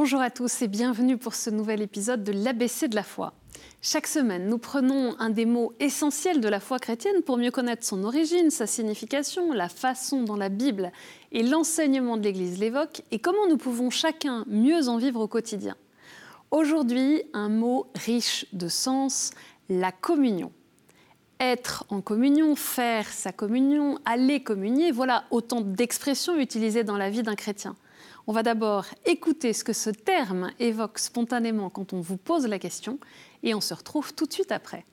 Bonjour à tous et bienvenue pour ce nouvel épisode de l'ABC de la foi. Chaque semaine, nous prenons un des mots essentiels de la foi chrétienne pour mieux connaître son origine, sa signification, la façon dont la Bible et l'enseignement de l'Église l'évoquent et comment nous pouvons chacun mieux en vivre au quotidien. Aujourd'hui, un mot riche de sens, la communion. Être en communion, faire sa communion, aller communier, voilà autant d'expressions utilisées dans la vie d'un chrétien. On va d'abord écouter ce que ce terme évoque spontanément quand on vous pose la question et on se retrouve tout de suite après.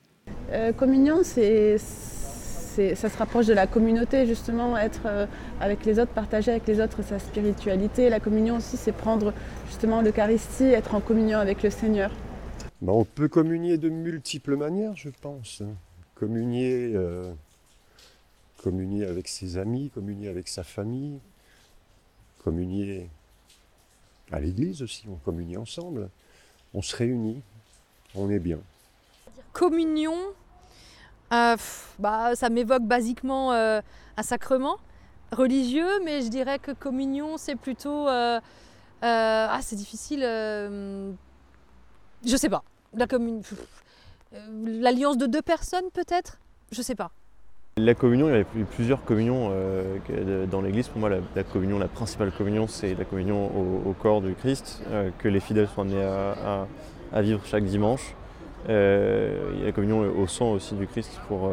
Euh, communion, c'est, ça se rapproche de la communauté, justement, être euh, avec les autres, partager avec les autres sa spiritualité. La communion aussi, c'est prendre justement l'Eucharistie, être en communion avec le Seigneur. Ben, on peut communier de multiples manières, je pense. Communier, euh, communier avec ses amis, communier avec sa famille, communier à l'église aussi, on communie ensemble, on se réunit, on est bien. Communion, euh, bah, ça m'évoque basiquement euh, un sacrement religieux, mais je dirais que communion, c'est plutôt... Euh, ah, c'est difficile. je sais pas. L'alliance de deux personnes, peut-être? Je sais pas. La communion, il y avait plusieurs communions euh, dans l'Église. Pour moi, la, communion, la principale communion, c'est la communion au, corps du Christ, euh, que les fidèles sont amenés à, vivre chaque dimanche. Euh, il y a la communion au sang aussi du Christ pour,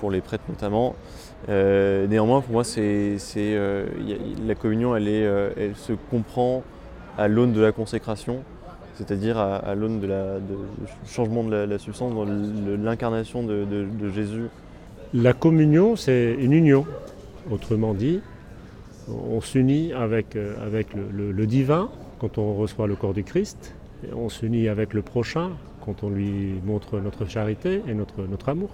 pour les prêtres notamment. néanmoins, pour moi, c'est, la communion, elle, se comprend à l'aune de la consécration, c'est-à-dire à, l'aune du changement de la, substance, dans l'incarnation de Jésus la communion, c'est une union. Autrement dit, on s'unit avec, euh, le, divin quand on reçoit le corps du Christ, et on s'unit avec le prochain quand on lui montre notre charité et notre, notre amour.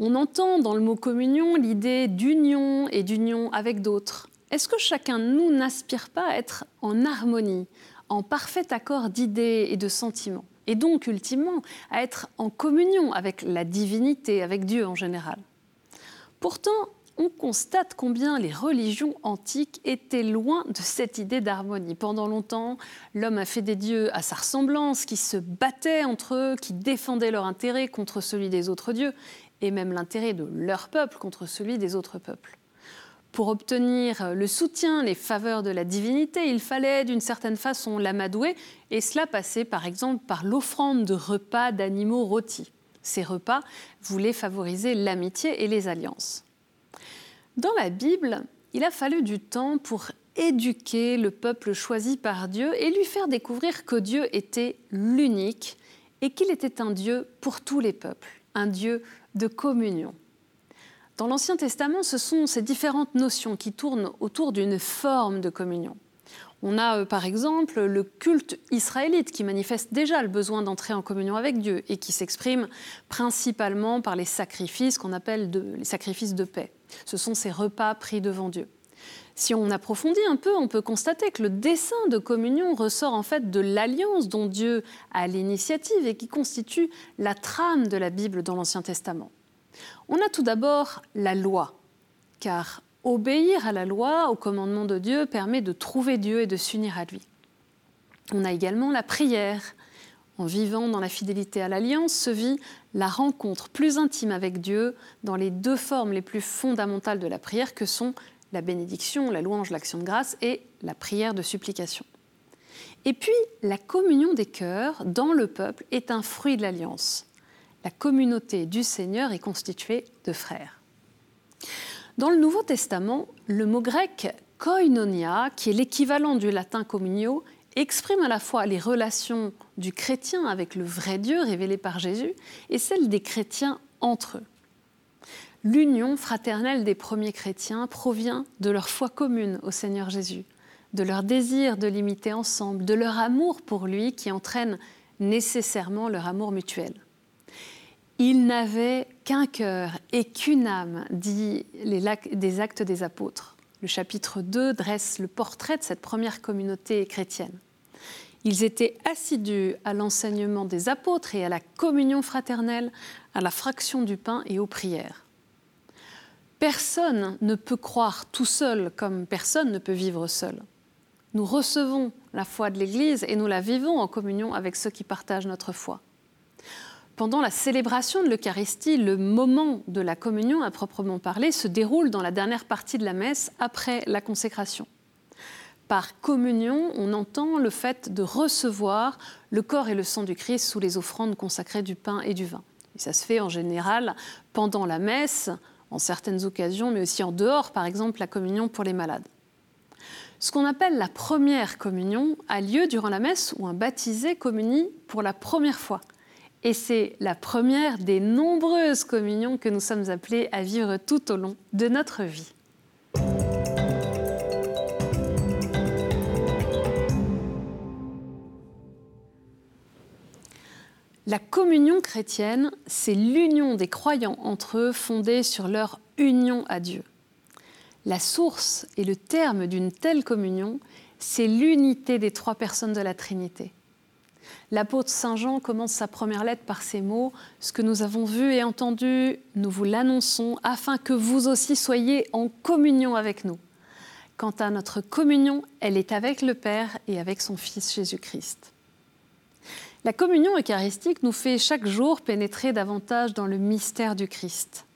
On entend dans le mot communion l'idée d'union et d'union avec d'autres. Est-ce que chacun de nous n'aspire pas à être en harmonie, en parfait accord d'idées et de sentiments, et donc ultimement à être en communion avec la divinité, avec Dieu en général? Pourtant, on constate combien les religions antiques étaient loin de cette idée d'harmonie. Pendant longtemps, l'homme a fait des dieux à sa ressemblance, qui se battaient entre eux, qui défendaient leur intérêt contre celui des autres dieux, et même l'intérêt de leur peuple contre celui des autres peuples. Pour obtenir le soutien, les faveurs de la divinité, il fallait d'une certaine façon l'amadouer, et cela passait par exemple par l'offrande de repas d'animaux rôtis. Ces repas voulaient favoriser l'amitié et les alliances. Dans la Bible, il a fallu du temps pour éduquer le peuple choisi par Dieu et lui faire découvrir que Dieu était l'unique et qu'il était un Dieu pour tous les peuples, un Dieu de communion. Dans l'Ancien Testament, ce sont ces différentes notions qui tournent autour d'une forme de communion. On a euh, par exemple le culte israélite qui manifeste déjà le besoin d'entrer en communion avec Dieu et qui s'exprime principalement par les sacrifices qu'on appelle les sacrifices de paix. Ce sont ces repas pris devant Dieu. Si on approfondit un peu, on peut constater que le dessein de communion ressort en fait de l'alliance dont Dieu a l'initiative et qui constitue la trame de la Bible dans l'Ancien Testament. On a tout d'abord la loi, car Obéir à la loi, au commandement de Dieu, permet de trouver Dieu et de s'unir à lui. On a également la prière. En vivant dans la fidélité à l'alliance se vit la rencontre plus intime avec Dieu dans les deux formes les plus fondamentales de la prière que sont la bénédiction, la louange, l'action de grâce et la prière de supplication. Et puis, la communion des cœurs dans le peuple est un fruit de l'alliance. La communauté du Seigneur est constituée de frères. Dans le Nouveau Testament, le mot grec koinonia, qui est l'équivalent du latin communio, exprime à la fois les relations du chrétien avec le vrai Dieu révélé par Jésus et celles des chrétiens entre eux. L'union fraternelle des premiers chrétiens provient de leur foi commune au Seigneur Jésus, de leur désir de l'imiter ensemble, de leur amour pour lui qui entraîne nécessairement leur amour mutuel. Ils n'avaient qu'un cœur et qu'une âme, dit les des Actes des Apôtres. Le chapitre 2 dresse le portrait de cette première communauté chrétienne. Ils étaient assidus à l'enseignement des apôtres et à la communion fraternelle, à la fraction du pain et aux prières. Personne ne peut croire tout seul comme personne ne peut vivre seul. Nous recevons la foi de l'Église et nous la vivons en communion avec ceux qui partagent notre foi. Pendant la célébration de l'Eucharistie, le moment de la communion à proprement parler se déroule dans la dernière partie de la messe après la consécration. Par communion, on entend le fait de recevoir le corps et le sang du Christ sous les offrandes consacrées du pain et du vin. Ça se fait en général pendant la messe, en certaines occasions, mais aussi en dehors, par exemple la communion pour les malades. Ce qu'on appelle la première communion a lieu durant la messe où un baptisé communie pour la première fois. Et c'est la première des nombreuses communions que nous sommes appelés à vivre tout au long de notre vie. La communion chrétienne, c'est l'union des croyants entre eux fondée sur leur union à Dieu. La source et le terme d'une telle communion, c'est l'unité des trois personnes de la Trinité. L'apôtre Saint Jean commence sa première lettre par ces mots Ce que nous avons vu et entendu, nous vous l'annonçons, afin que vous aussi soyez en communion avec nous. Quant à notre communion, elle est avec le Père et avec son Fils Jésus-Christ. La communion eucharistique nous fait chaque jour pénétrer davantage dans le mystère du Christ.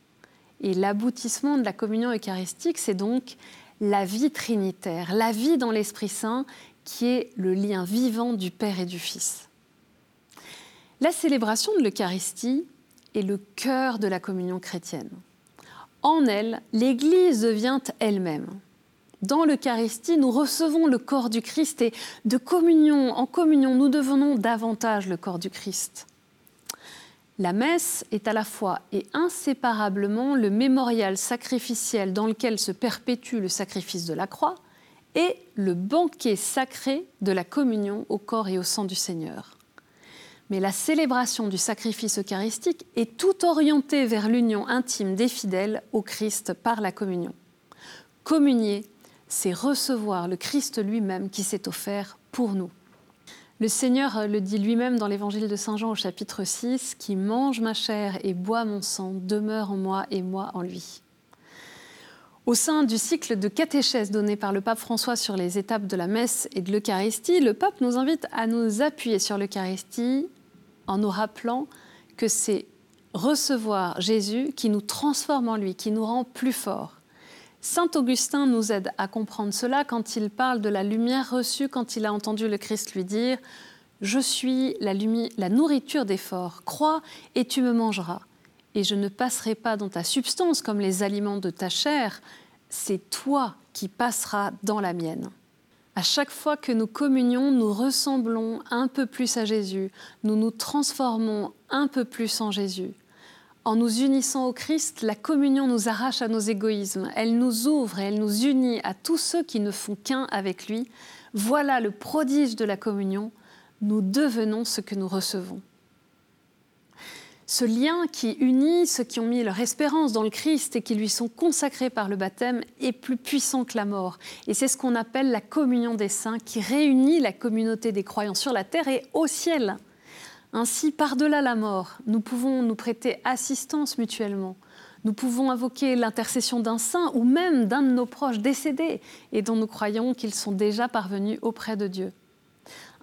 Et l'aboutissement de la communion eucharistique, c'est donc la vie trinitaire, la vie dans l'Esprit Saint, qui est le lien vivant du Père et du Fils. La célébration de l'Eucharistie est le cœur de la communion chrétienne. En elle, l'Église devient elle-même dans l'Eucharistie, nous recevons le corps du Christ et de communion en communion, nous devenons davantage le corps du Christ. La messe est à la fois et inséparablement le mémorial sacrificiel dans lequel se perpétue le sacrifice de la croix et le banquet sacré de la communion au corps et au sang du Seigneur. Mais la célébration du sacrifice eucharistique est tout orientée vers l'union intime des fidèles au Christ par la communion. Communier c'est recevoir le Christ lui-même qui s'est offert pour nous. Le Seigneur le dit lui-même dans l'évangile de Saint Jean au chapitre 6, qui mange ma chair et boit mon sang demeure en moi et moi en lui. Au sein du cycle de catéchèse donné par le pape François sur les étapes de la messe et de l'Eucharistie, le pape nous invite à nous appuyer sur l'Eucharistie en nous rappelant que c'est recevoir Jésus qui nous transforme en lui, qui nous rend plus forts. Saint Augustin nous aide à comprendre cela quand il parle de la lumière reçue quand il a entendu le Christ lui dire Je suis la, la nourriture des forts, crois et tu me mangeras. Et je ne passerai pas dans ta substance comme les aliments de ta chair, c'est toi qui passeras dans la mienne. À chaque fois que nous communions, nous ressemblons un peu plus à Jésus, nous nous transformons un peu plus en Jésus. En nous unissant au Christ, la communion nous arrache à nos égoïsmes, elle nous ouvre et elle nous unit à tous ceux qui ne font qu'un avec lui. Voilà le prodige de la communion, nous devenons ce que nous recevons. Ce lien qui unit ceux qui ont mis leur espérance dans le Christ et qui lui sont consacrés par le baptême est plus puissant que la mort. Et c'est ce qu'on appelle la communion des saints qui réunit la communauté des croyants sur la terre et au ciel. Ainsi, par-delà la mort, nous pouvons nous prêter assistance mutuellement. Nous pouvons invoquer l'intercession d'un saint ou même d'un de nos proches décédés et dont nous croyons qu'ils sont déjà parvenus auprès de Dieu.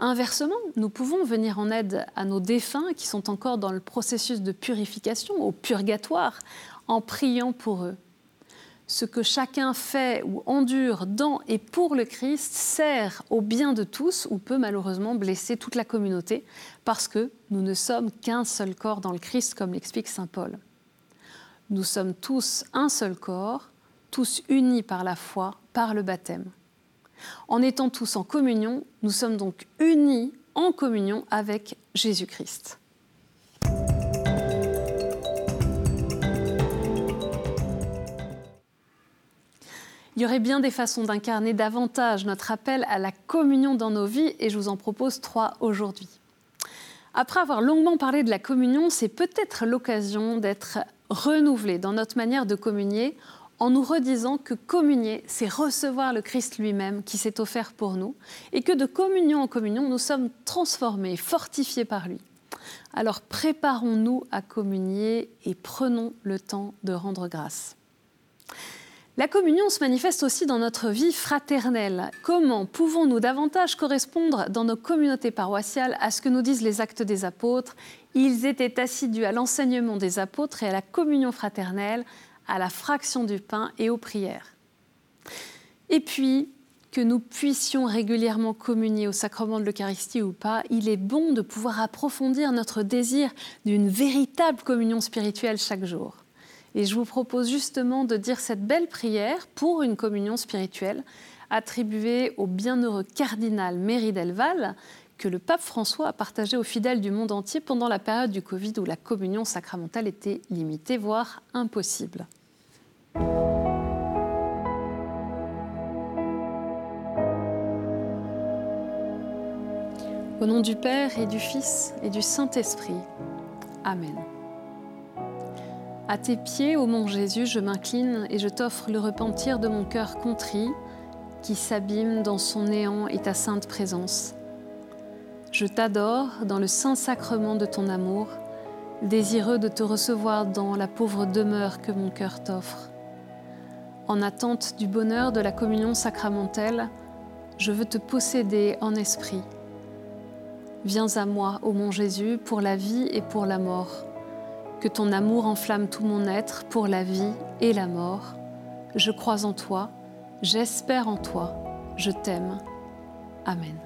Inversement, nous pouvons venir en aide à nos défunts qui sont encore dans le processus de purification, au purgatoire, en priant pour eux ce que chacun fait ou endure dans et pour le Christ sert au bien de tous ou peut malheureusement blesser toute la communauté parce que nous ne sommes qu'un seul corps dans le Christ, comme l'explique Saint Paul. Nous sommes tous un seul corps, tous unis par la foi, par le baptême. En étant tous en communion, nous sommes donc unis en communion avec Jésus-Christ. Il y aurait bien des façons d'incarner davantage notre appel à la communion dans nos vies et je vous en propose trois aujourd'hui. Après avoir longuement parlé de la communion, c'est peut-être l'occasion d'être renouvelé dans notre manière de communier en nous redisant que communier, c'est recevoir le Christ lui-même qui s'est offert pour nous et que de communion en communion, nous sommes transformés, fortifiés par lui. Alors préparons-nous à communier et prenons le temps de rendre grâce. La communion se manifeste aussi dans notre vie fraternelle. Comment pouvons-nous davantage correspondre dans nos communautés paroissiales à ce que nous disent les actes des apôtres? Ils étaient assidus à l'enseignement des apôtres et à la communion fraternelle, à la fraction du pain et aux prières. Et puis, que nous puissions régulièrement communier au sacrement de l'Eucharistie ou pas, il est bon de pouvoir approfondir notre désir d'une véritable communion spirituelle chaque jour. Et je vous propose justement de dire cette belle prière pour une communion spirituelle attribuée au bienheureux cardinal Méry Delval que le pape François a partagé aux fidèles du monde entier pendant la période du Covid où la communion sacramentale était limitée, voire impossible. Au nom du Père et du Fils et du Saint-Esprit. Amen. À tes pieds, ô mon Jésus, je m'incline et je t'offre le repentir de mon cœur contrit qui s'abîme dans son néant et ta sainte présence. Je t'adore dans le saint sacrement de ton amour, désireux de te recevoir dans la pauvre demeure que mon cœur t'offre. En attente du bonheur de la communion sacramentelle, je veux te posséder en esprit. Viens à moi, ô mon Jésus, pour la vie et pour la mort que ton amour enflamme tout mon être pour la vie et la mort. Je crois en toi, j'espère en toi, je t'aime. Amen.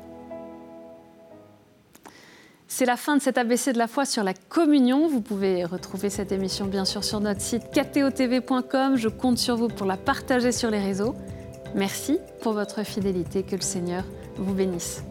C'est la fin de cet ABC de la foi sur la communion. Vous pouvez retrouver cette émission bien sûr sur notre site ktotv.com. Je compte sur vous pour la partager sur les réseaux. Merci pour votre fidélité. Que le Seigneur vous bénisse.